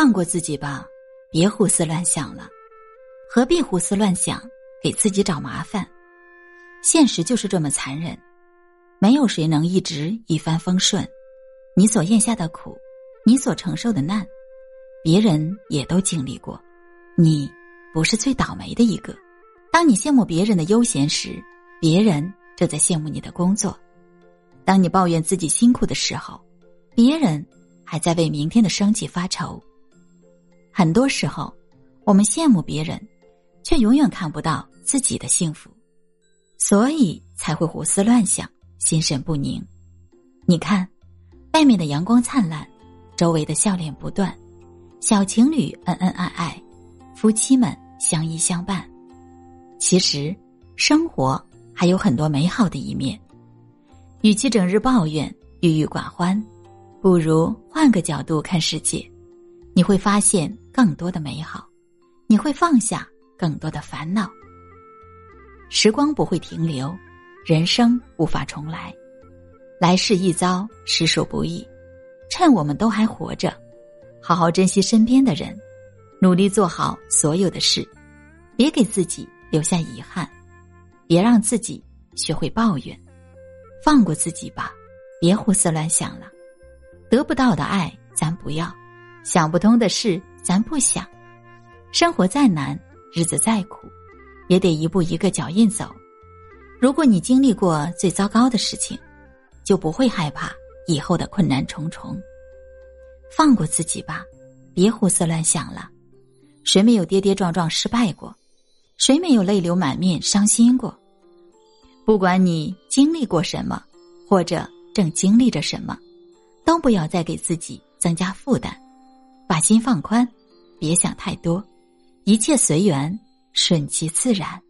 放过自己吧，别胡思乱想了。何必胡思乱想，给自己找麻烦？现实就是这么残忍，没有谁能一直一帆风顺。你所咽下的苦，你所承受的难，别人也都经历过，你不是最倒霉的一个。当你羡慕别人的悠闲时，别人正在羡慕你的工作；当你抱怨自己辛苦的时候，别人还在为明天的生计发愁。很多时候，我们羡慕别人，却永远看不到自己的幸福，所以才会胡思乱想、心神不宁。你看，外面的阳光灿烂，周围的笑脸不断，小情侣恩恩爱爱，夫妻们相依相伴。其实，生活还有很多美好的一面。与其整日抱怨、郁郁寡欢，不如换个角度看世界，你会发现更多的美好，你会放下更多的烦恼。时光不会停留，人生无法重来，来世一遭，实属不易。趁我们都还活着，好好珍惜身边的人，努力做好所有的事，别给自己。留下遗憾，别让自己学会抱怨，放过自己吧，别胡思乱想了。得不到的爱咱不要，想不通的事咱不想。生活再难，日子再苦，也得一步一个脚印走。如果你经历过最糟糕的事情，就不会害怕以后的困难重重。放过自己吧，别胡思乱想了。谁没有跌跌撞撞失败过？谁没有泪流满面、伤心过？不管你经历过什么，或者正经历着什么，都不要再给自己增加负担，把心放宽，别想太多，一切随缘，顺其自然。